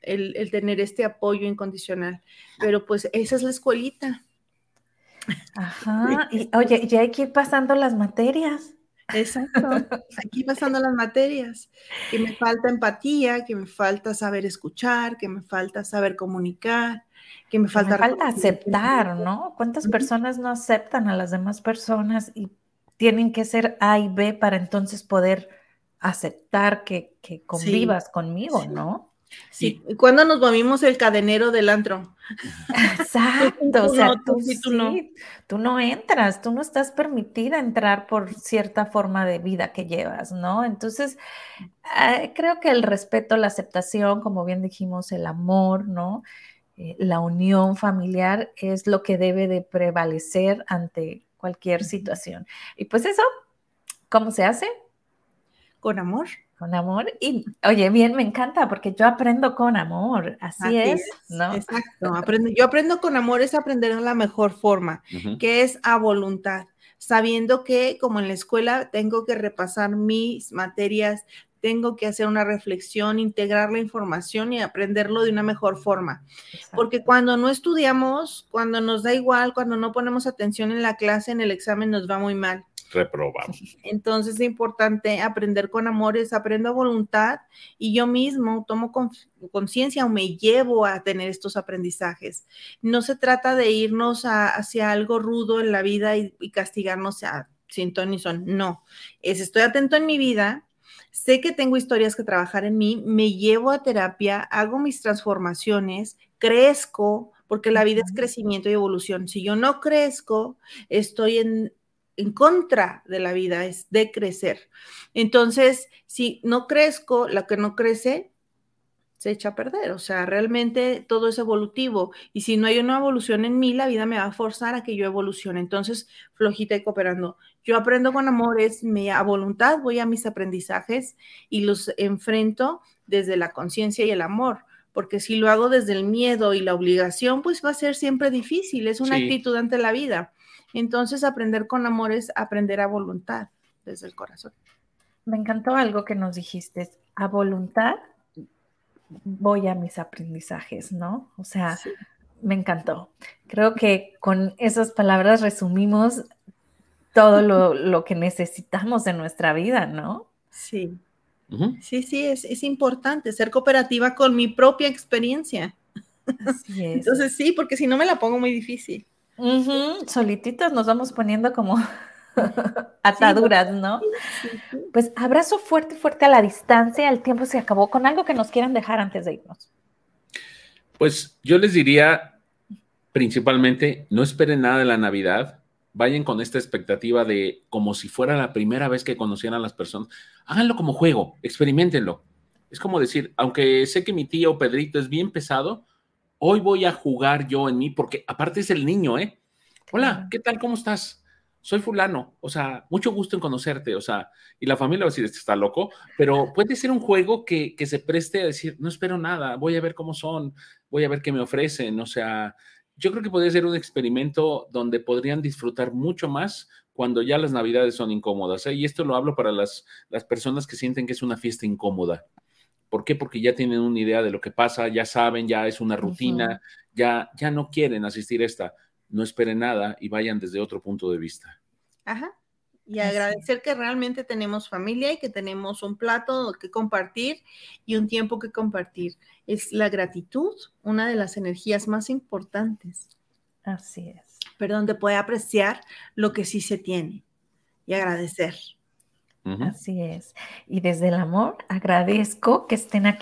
el, el, tener este apoyo incondicional. Pero pues esa es la escuelita. Ajá, y oye, ya hay que ir pasando las materias. Exacto. Aquí pasando las materias, que me falta empatía, que me falta saber escuchar, que me falta saber comunicar, que me falta... falta aceptar, ¿no? ¿Cuántas personas no aceptan a las demás personas y tienen que ser A y B para entonces poder aceptar que, convivas conmigo, ¿no? Sí, cuando nos movimos el cadenero del antro. Exacto, o sea, tú, no. tú no entras, tú no estás permitida entrar por cierta forma de vida que llevas, ¿no? Entonces, eh, creo que el respeto, la aceptación, como bien dijimos, el amor, ¿no? Eh, la unión familiar es lo que debe de prevalecer ante cualquier situación. Y pues eso, ¿cómo se hace? Con amor con amor. Y oye, bien, me encanta porque yo aprendo con amor, así, es, ¿no? Exacto, aprendo, yo aprendo con amor es aprender a la mejor forma, que es a voluntad, sabiendo que como en la escuela tengo que repasar mis materias, tengo que hacer una reflexión, integrar la información y aprenderlo de una mejor forma. Porque cuando no estudiamos, cuando nos da igual, cuando no ponemos atención en la clase, en el examen nos va muy mal reprobamos. Entonces es importante aprender con amores, aprendo a voluntad y yo mismo tomo conciencia o me llevo a tener estos aprendizajes. No se trata de irnos hacia algo rudo en la vida y, castigarnos a sin ton ni son. No, es estoy atento en mi vida, sé que tengo historias que trabajar en mí, me llevo a terapia, hago mis transformaciones, crezco, porque la vida es crecimiento y evolución. Si yo no crezco, estoy en, en contra de la vida, es de crecer. Entonces, si no crezco, la que no crece se echa a perder. O sea, realmente todo es evolutivo. Y si no hay una evolución en mí, la vida me va a forzar a que yo evolucione. Entonces, flojita y cooperando. Yo aprendo con amor, es mi, a voluntad, voy a mis aprendizajes y los enfrento desde la conciencia y el amor. Porque si lo hago desde el miedo y la obligación, pues va a ser siempre difícil. Es una actitud ante la vida. Entonces, aprender con amor es aprender a voluntad desde el corazón. Me encantó algo que nos dijiste, a voluntad voy a mis aprendizajes, ¿no? O sea, me encantó. Creo que con esas palabras resumimos todo lo, que necesitamos en nuestra vida, ¿no? Sí. Sí, sí, es, importante ser cooperativa con mi propia experiencia. Así es. Entonces sí, porque si no me la pongo muy difícil. Solititos nos vamos poniendo como ataduras, ¿no? Pues abrazo fuerte, fuerte a la distancia, el tiempo se acabó, con algo que nos quieran dejar antes de irnos. Pues yo les diría, principalmente, no esperen nada de la Navidad, vayan con esta expectativa de como si fuera la primera vez que conocieran a las personas, háganlo como juego, experimentenlo. Es como decir, aunque sé que mi tío Pedrito es bien pesado, hoy voy a jugar yo en mí, porque aparte es el niño, ¿eh? Hola, ¿qué tal? ¿Cómo estás? soy fulano, o sea, mucho gusto en conocerte, o sea, y la familia va a decir, este está loco, pero puede ser un juego que, se preste a decir, no espero nada, voy a ver cómo son, voy a ver qué me ofrecen, o sea, yo creo que podría ser un experimento donde podrían disfrutar mucho más cuando ya las navidades son incómodas, ¿eh? y esto lo hablo para las, las personas que sienten que es una fiesta incómoda. ¿Por qué? Porque ya tienen una idea de lo que pasa, ya saben, ya es una rutina, ya, ya no quieren asistir a esta no esperen nada y vayan desde otro punto de vista. Ajá. Y agradecer que realmente tenemos familia y que tenemos un plato que compartir y un tiempo que compartir. Es la gratitud, una de las energías más importantes. Así es. Perdón, te puede apreciar lo que sí se tiene y agradecer. Así es. Y desde el amor agradezco que estén aquí